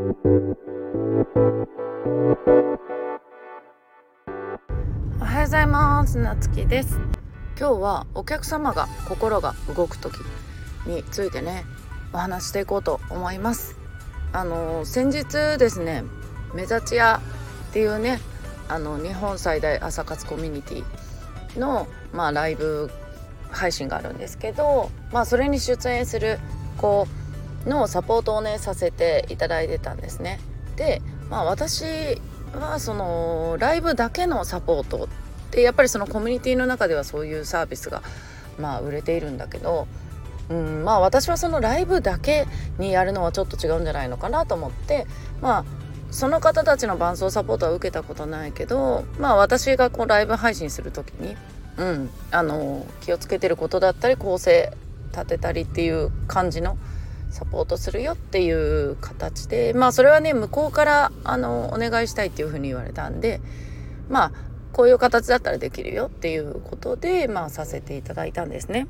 おはようございます。なつきです。今日はお客様が心が動く時についてねお話していこうと思います。あの先日ですね目立ち屋っていうねあの日本最大朝活コミュニティのまあライブ配信があるんですけどまあそれに出演する子のサポートをねさせていただいてたんですね。でまあ私はそのライブだけのサポートってやっぱりそのコミュニティの中ではそういうサービスがまあ売れているんだけどうんまあ私はそのライブだけにやるのはちょっと違うんじゃないのかなと思ってまあその方たちの伴走サポートは受けたことないけどまあ私がこうライブ配信する時に、うん、あの気をつけてることだったり構成立てたりっていう感じのサポートするよっていう形でまあそれはね向こうからあのお願いしたいっていうふうに言われたんでまあこういう形だったらできるよっていうことでまあさせていただいたんですね。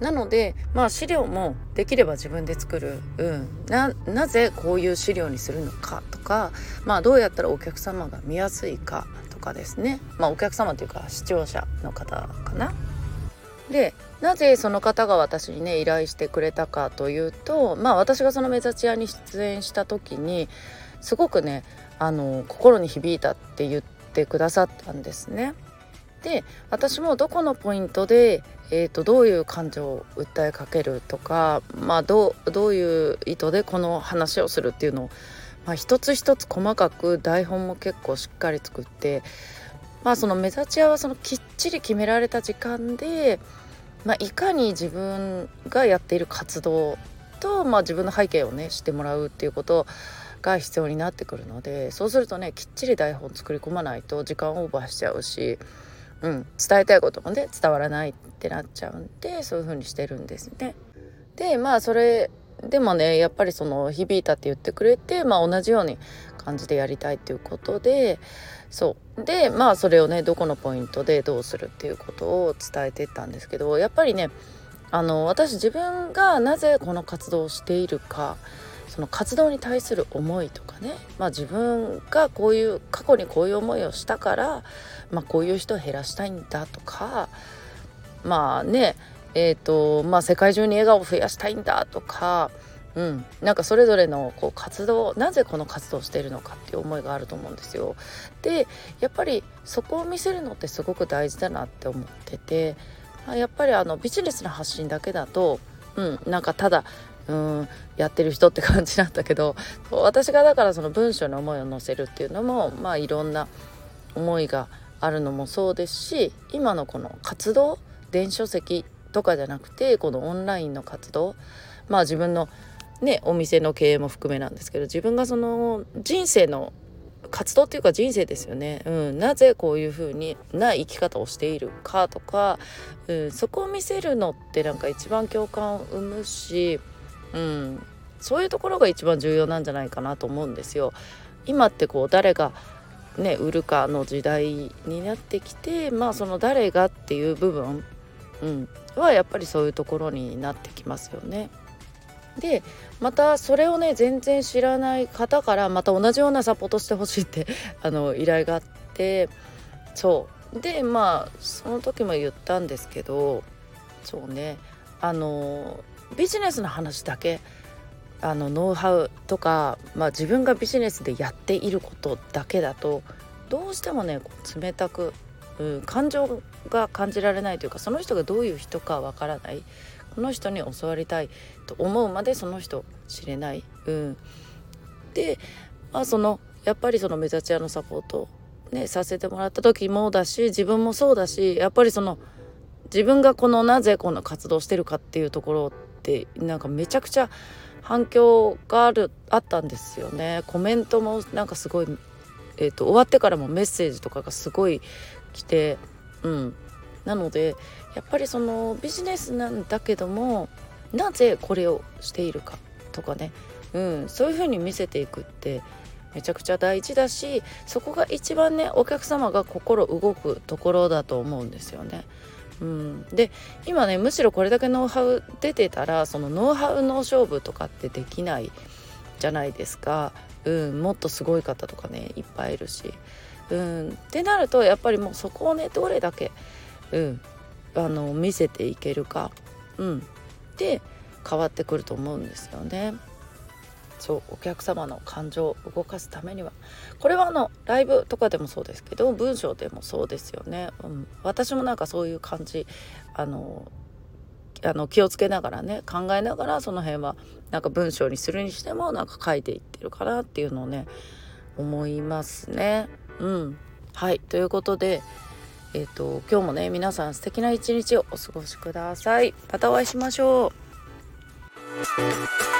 なのでまあ資料もできれば自分で作る、うん、ななぜこういう資料にするのかとかまあどうやったらお客様が見やすいかとかですねまあお客様というか視聴者の方かな。でなぜその方が私にね依頼してくれたかというとまあ私がその目立ち屋に出演した時にすごくねあの心に響いたって言ってくださったんですね。で私もどこのポイントで、えーと、どういう感情を訴えかけるとか、まあ、どうどういう意図でこの話をするっていうのを、まあ、一つ一つ細かく台本も結構しっかり作って、まあ、その目立ち屋はそのきっちり決められた時間で、まあ、いかに自分がやっている活動と、まあ、自分の背景をね知ってもらうっていうことが必要になってくるのでそうするとねきっちり台本作り込まないと時間オーバーしちゃうし。うん、伝えたいこともね伝わらないってなっちゃうんでそういうふうにしてるんですね。でまあそれでもねやっぱりその響いたって言ってくれて、まあ、同じように感じでやりたいっていうことでそう。でまあそれをねどこのポイントでどうするっていうことを伝えてったんですけどやっぱりねあの私自分がなぜこの活動をしているかその活動に対する思いとかね、まあ、自分がこういう過去にこういう思いをしたから、まあ、こういう人を減らしたいんだとかまあねえーとまあ、世界中に笑顔を増やしたいんだとか、うん、なんかそれぞれのこう活動なぜこの活動をしているのかっていう思いがあると思うんですよ。でやっぱりそこを見せるのってすごく大事だなって思ってて、やっぱりあのビジネスの発信だけだと、うん、なんかただうんやってる人って感じなんだけど私がだからその文章の思いを載せるっていうのもまあいろんな思いがあるのもそうですし今のこの活動電子書籍とかじゃなくてこのオンラインの活動まあ自分のねお店の経営も含めなんですけど自分がその人生の活動っていうか人生ですよね、うん、なぜこういう風にな生き方をしているかとか、うん、そこを見せるのってなんか一番共感を生むしうん、そういうところが一番重要なんじゃないかなと思うんですよ。今ってこう誰がね売るかの時代になってきてまあその誰がっていう部分、うん、はやっぱりそういうところになってきますよね。でまたそれをね全然知らない方からまた同じようなサポートしてほしいって あの依頼があってそう。でまあその時も言ったんですけどそうね。あのビジネスの話だけあのノウハウとか、まあ、自分がビジネスでやっていることだけだとどうしてもねこう冷たく、うん、感情が感じられないというかその人がどういう人かわからない。この人に教わりたいと思うまでその人知れない。うん、で、まあ、そのやっぱりその目立ち屋のサポートねさせてもらった時もだし自分もそうだしやっぱりその自分がこのなぜこの活動してるかっていうところってなんかめちゃくちゃ反響があるあったんですよね。コメントもなんかすごい、えーと、終わってからもメッセージとかがすごい来てうん。なのでやっぱりそのビジネスなんだけどもなぜこれをしているかとかね、うん、そういうふうに見せていくってめちゃくちゃ大事だしそこが一番ねお客様が心動くところだと思うんですよね。うん、で今ねむしろこれだけノウハウ出てたらそのノウハウの勝負とかってできないじゃないですか、うん、もっとすごい方とかねいっぱいいるし。うん、ってなるとやっぱりもうそこをねどれだけ、うん、あの見せていけるか、うん、で変わってくると思うんですよね。そうお客様の感情を動かすためには。これはあのライブとかでもそうですけど文章でもそうですよね、うん、私もなんかそういう感じあのあの気をつけながらね考えながらその辺はなんか文章にするにしてもなんか書いていってるかなっていうのをね思いますね。うん、はいということでえっ、ー、と今日もね皆さん素敵な一日をお過ごしください。またお会いしましょう。